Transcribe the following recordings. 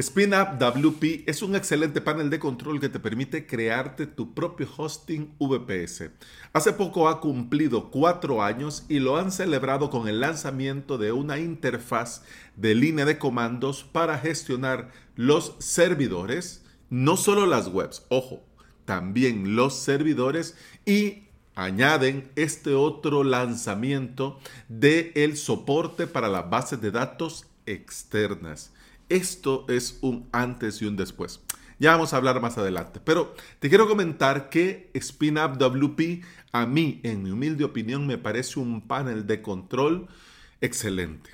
SpinUp WP es un excelente panel de control que te permite crearte tu propio hosting VPS. Hace poco ha cumplido cuatro años y lo han celebrado con el lanzamiento de una interfaz de línea de comandos para gestionar los servidores, no solo las webs, ojo, también los servidores y añaden este otro lanzamiento de el soporte para las bases de datos externas. Esto es un antes y un después. Ya vamos a hablar más adelante. Pero te quiero comentar que SpinUp WP a mí, en mi humilde opinión, me parece un panel de control excelente.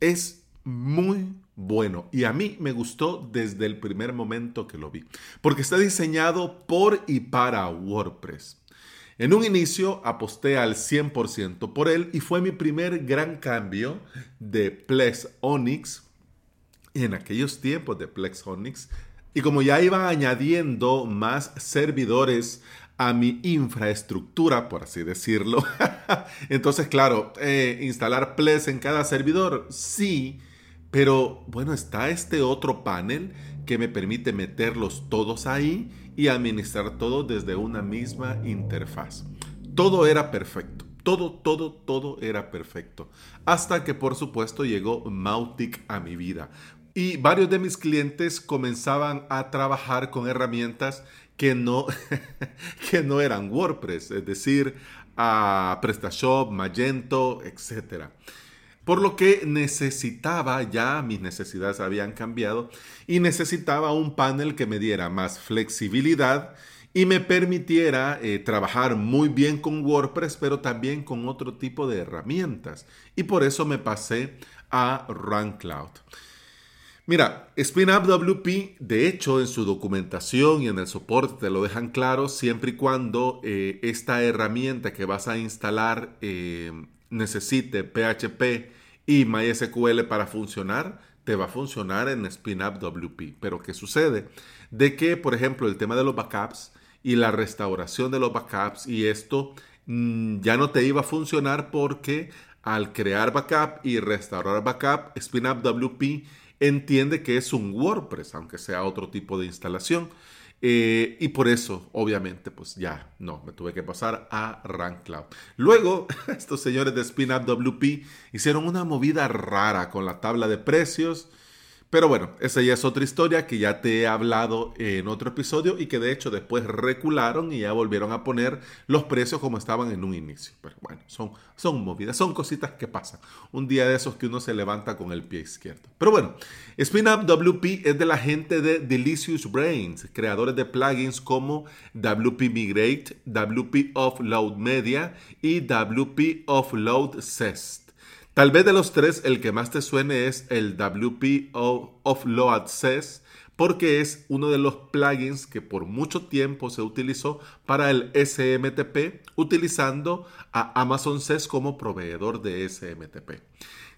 Es muy bueno y a mí me gustó desde el primer momento que lo vi. Porque está diseñado por y para WordPress. En un inicio aposté al 100% por él y fue mi primer gran cambio de Plex Onyx en aquellos tiempos de Plex Onyx. Y como ya iba añadiendo más servidores a mi infraestructura, por así decirlo, entonces claro, eh, instalar Plex en cada servidor, sí, pero bueno, está este otro panel que me permite meterlos todos ahí y administrar todo desde una misma interfaz. Todo era perfecto. Todo, todo, todo era perfecto. Hasta que por supuesto llegó Mautic a mi vida. Y varios de mis clientes comenzaban a trabajar con herramientas que no, que no eran WordPress, es decir, a PrestaShop, Magento, etc. Por lo que necesitaba, ya mis necesidades habían cambiado, y necesitaba un panel que me diera más flexibilidad y me permitiera eh, trabajar muy bien con WordPress, pero también con otro tipo de herramientas. Y por eso me pasé a RunCloud. Mira, SpinUp WP, de hecho, en su documentación y en el soporte te lo dejan claro, siempre y cuando eh, esta herramienta que vas a instalar eh, necesite PHP y MySQL para funcionar, te va a funcionar en SpinUp WP. Pero ¿qué sucede? De que, por ejemplo, el tema de los backups y la restauración de los backups y esto mm, ya no te iba a funcionar porque al crear backup y restaurar backup, SpinUp WP entiende que es un WordPress, aunque sea otro tipo de instalación. Eh, y por eso, obviamente, pues ya no, me tuve que pasar a RunCloud. Luego, estos señores de SpinUp WP hicieron una movida rara con la tabla de precios pero bueno, esa ya es otra historia que ya te he hablado en otro episodio y que de hecho después recularon y ya volvieron a poner los precios como estaban en un inicio. Pero bueno, son, son movidas, son cositas que pasan. Un día de esos que uno se levanta con el pie izquierdo. Pero bueno, SpinUp WP es de la gente de Delicious Brains, creadores de plugins como WP Migrate, WP Offload Media y WP Offload Cest. Tal vez de los tres el que más te suene es el WP Offload Access porque es uno de los plugins que por mucho tiempo se utilizó para el SMTP utilizando a Amazon SES como proveedor de SMTP.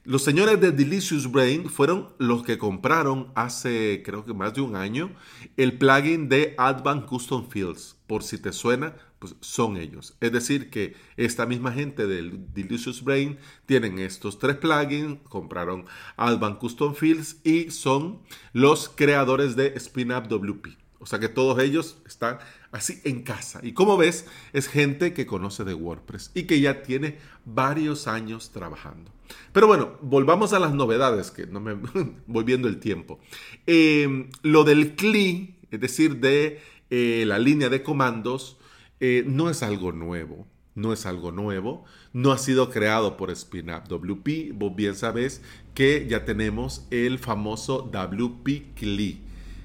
Los señores de Delicious Brain fueron los que compraron hace creo que más de un año el plugin de Advanced Custom Fields. Por si te suena, pues son ellos. Es decir, que esta misma gente del Delicious Brain tienen estos tres plugins, compraron Advanced Custom Fields y son los creadores de SpinUp WP. O sea que todos ellos están así en casa. Y como ves, es gente que conoce de WordPress y que ya tiene varios años trabajando. Pero bueno, volvamos a las novedades, que no me voy viendo el tiempo. Em, lo del CLI, es decir, de eh, la línea de comandos, eh, no es algo nuevo. No es algo nuevo, no ha sido creado por SpinUp WP. Vos bien sabés que ya tenemos el famoso WP CLI.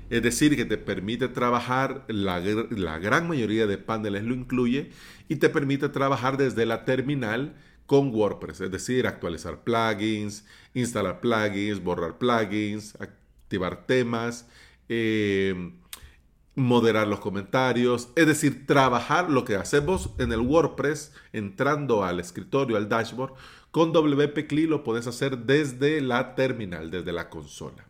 Es decir, que te permite trabajar, la, la gran mayoría de paneles lo incluye, y te permite trabajar desde la terminal con WordPress, es decir, actualizar plugins, instalar plugins, borrar plugins, activar temas, eh, moderar los comentarios, es decir, trabajar lo que hacemos en el WordPress entrando al escritorio, al dashboard, con WP CLI lo puedes hacer desde la terminal, desde la consola.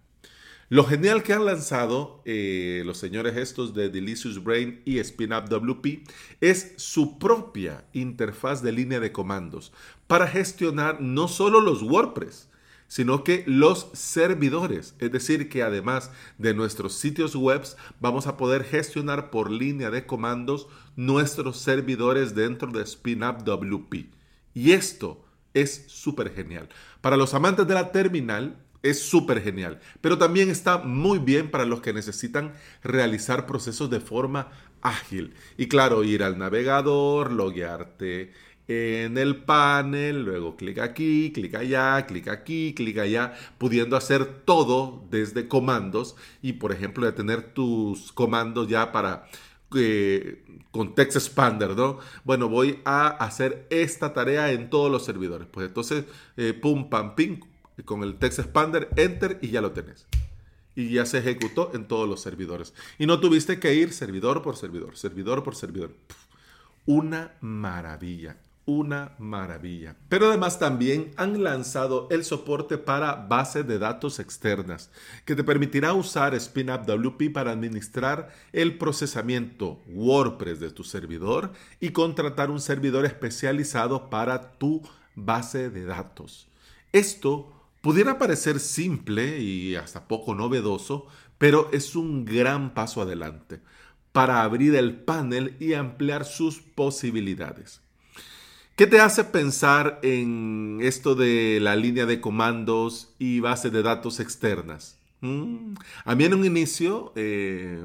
Lo genial que han lanzado eh, los señores estos de Delicious Brain y SpinUp WP es su propia interfaz de línea de comandos para gestionar no solo los WordPress, sino que los servidores. Es decir, que además de nuestros sitios web, vamos a poder gestionar por línea de comandos nuestros servidores dentro de SpinUp WP. Y esto es súper genial. Para los amantes de la terminal, es súper genial, pero también está muy bien para los que necesitan realizar procesos de forma ágil. Y claro, ir al navegador, loguearte en el panel, luego clic aquí, clic allá, clic aquí, clic allá, pudiendo hacer todo desde comandos y por ejemplo de tener tus comandos ya para eh, con Text Expander, ¿no? Bueno, voy a hacer esta tarea en todos los servidores. Pues entonces, eh, pum, pam, pim, con el Text Expander, enter y ya lo tenés. Y ya se ejecutó en todos los servidores. Y no tuviste que ir servidor por servidor, servidor por servidor. Una maravilla una maravilla. Pero además también han lanzado el soporte para base de datos externas, que te permitirá usar SpinUp WP para administrar el procesamiento WordPress de tu servidor y contratar un servidor especializado para tu base de datos. Esto pudiera parecer simple y hasta poco novedoso, pero es un gran paso adelante para abrir el panel y ampliar sus posibilidades. ¿Qué te hace pensar en esto de la línea de comandos y base de datos externas? Mm, a mí en un inicio, eh,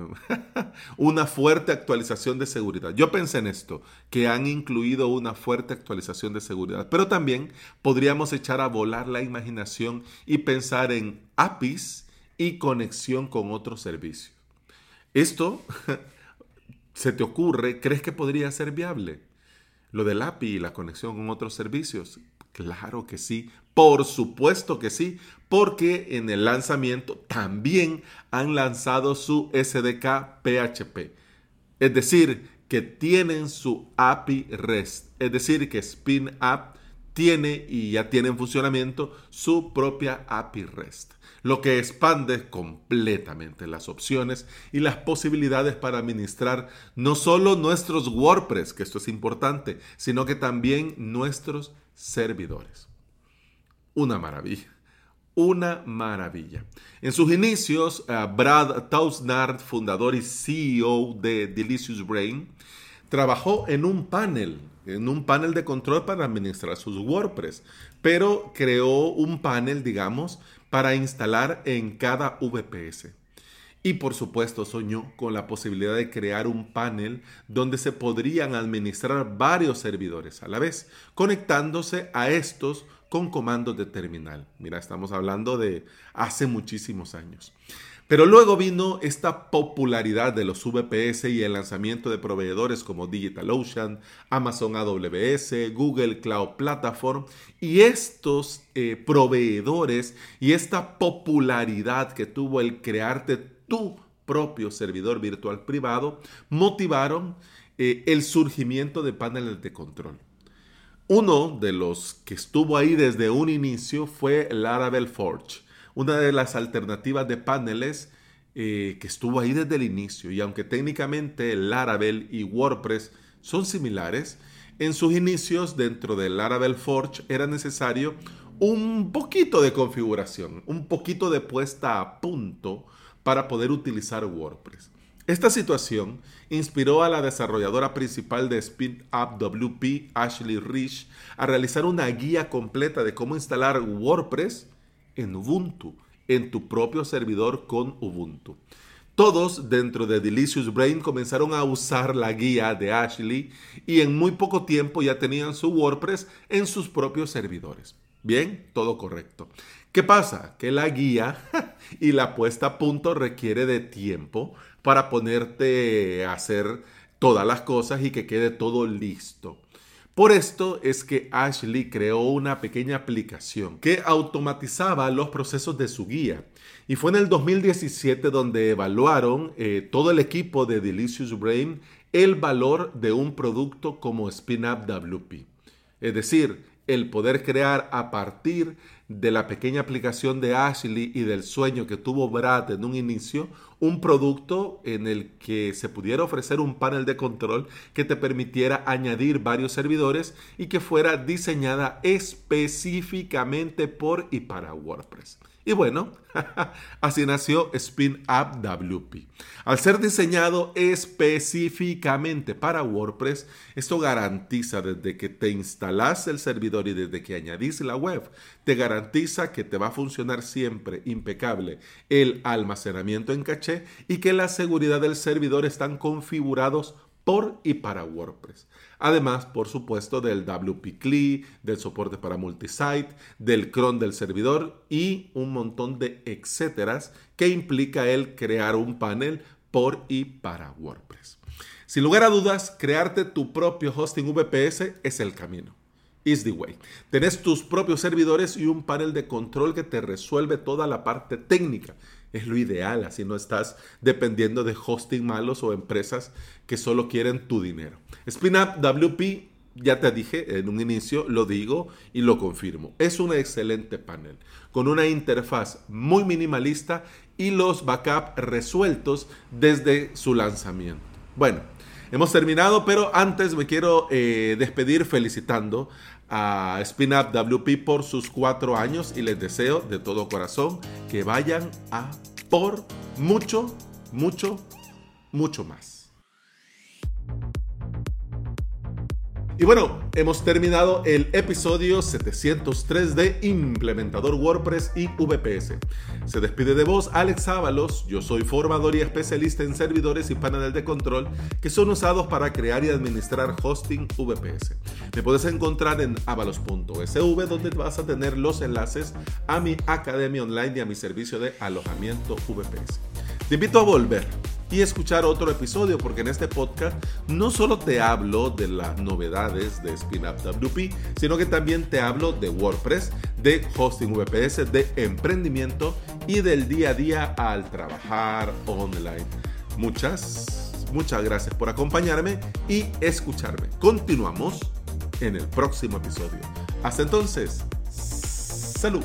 una fuerte actualización de seguridad. Yo pensé en esto, que han incluido una fuerte actualización de seguridad, pero también podríamos echar a volar la imaginación y pensar en APIs y conexión con otros servicios. Esto, ¿se te ocurre? ¿Crees que podría ser viable? Lo del API y la conexión con otros servicios. Claro que sí, por supuesto que sí, porque en el lanzamiento también han lanzado su SDK PHP. Es decir, que tienen su API REST. Es decir, que SpinUp tiene y ya tiene en funcionamiento su propia API REST, lo que expande completamente las opciones y las posibilidades para administrar no solo nuestros WordPress, que esto es importante, sino que también nuestros servidores. Una maravilla. Una maravilla. En sus inicios, eh, Brad Tausnard, fundador y CEO de Delicious Brain, trabajó en un panel en un panel de control para administrar sus WordPress, pero creó un panel, digamos, para instalar en cada VPS. Y por supuesto soñó con la posibilidad de crear un panel donde se podrían administrar varios servidores a la vez, conectándose a estos con comandos de terminal. Mira, estamos hablando de hace muchísimos años. Pero luego vino esta popularidad de los VPS y el lanzamiento de proveedores como DigitalOcean, Amazon AWS, Google Cloud Platform y estos eh, proveedores y esta popularidad que tuvo el crearte tu propio servidor virtual privado motivaron eh, el surgimiento de paneles de control. Uno de los que estuvo ahí desde un inicio fue Laravel Forge una de las alternativas de paneles eh, que estuvo ahí desde el inicio. Y aunque técnicamente Laravel y WordPress son similares, en sus inicios dentro del Laravel Forge era necesario un poquito de configuración, un poquito de puesta a punto para poder utilizar WordPress. Esta situación inspiró a la desarrolladora principal de SpeedUp WP, Ashley Rich, a realizar una guía completa de cómo instalar WordPress en Ubuntu, en tu propio servidor con Ubuntu. Todos dentro de Delicious Brain comenzaron a usar la guía de Ashley y en muy poco tiempo ya tenían su WordPress en sus propios servidores. Bien, todo correcto. ¿Qué pasa? Que la guía y la puesta a punto requiere de tiempo para ponerte a hacer todas las cosas y que quede todo listo. Por esto es que Ashley creó una pequeña aplicación que automatizaba los procesos de su guía. Y fue en el 2017 donde evaluaron eh, todo el equipo de Delicious Brain el valor de un producto como SpinUp WP. Es decir, el poder crear a partir de la pequeña aplicación de Ashley y del sueño que tuvo Brad en un inicio, un producto en el que se pudiera ofrecer un panel de control que te permitiera añadir varios servidores y que fuera diseñada específicamente por y para WordPress. Y bueno, así nació Spin Up WP. Al ser diseñado específicamente para WordPress, esto garantiza desde que te instalas el servidor y desde que añadís la web, te garantiza que te va a funcionar siempre impecable el almacenamiento en caché y que la seguridad del servidor están configurados por y para WordPress. Además, por supuesto, del WP CLI, del soporte para multisite, del cron del servidor y un montón de etcéteras que implica el crear un panel por y para WordPress. Sin lugar a dudas, crearte tu propio hosting VPS es el camino. Is the way. Tenés tus propios servidores y un panel de control que te resuelve toda la parte técnica es lo ideal, así no estás dependiendo de hosting malos o empresas que solo quieren tu dinero. SpinUp WP, ya te dije en un inicio, lo digo y lo confirmo. Es un excelente panel con una interfaz muy minimalista y los backups resueltos desde su lanzamiento. Bueno, hemos terminado, pero antes me quiero eh, despedir felicitando a Spin Up WP por sus cuatro años y les deseo de todo corazón que vayan a por mucho, mucho, mucho más. Y bueno, hemos terminado el episodio 703 de Implementador WordPress y VPS. Se despide de vos Alex Ábalos, yo soy formador y especialista en servidores y paneles de control que son usados para crear y administrar hosting VPS. Me puedes encontrar en avalos.sv donde vas a tener los enlaces a mi academia online y a mi servicio de alojamiento VPS. Te invito a volver y escuchar otro episodio porque en este podcast no solo te hablo de las novedades de SpinUp WP, sino que también te hablo de WordPress, de hosting VPS, de emprendimiento y del día a día al trabajar online. Muchas, muchas gracias por acompañarme y escucharme. Continuamos en el próximo episodio. Hasta entonces, salud.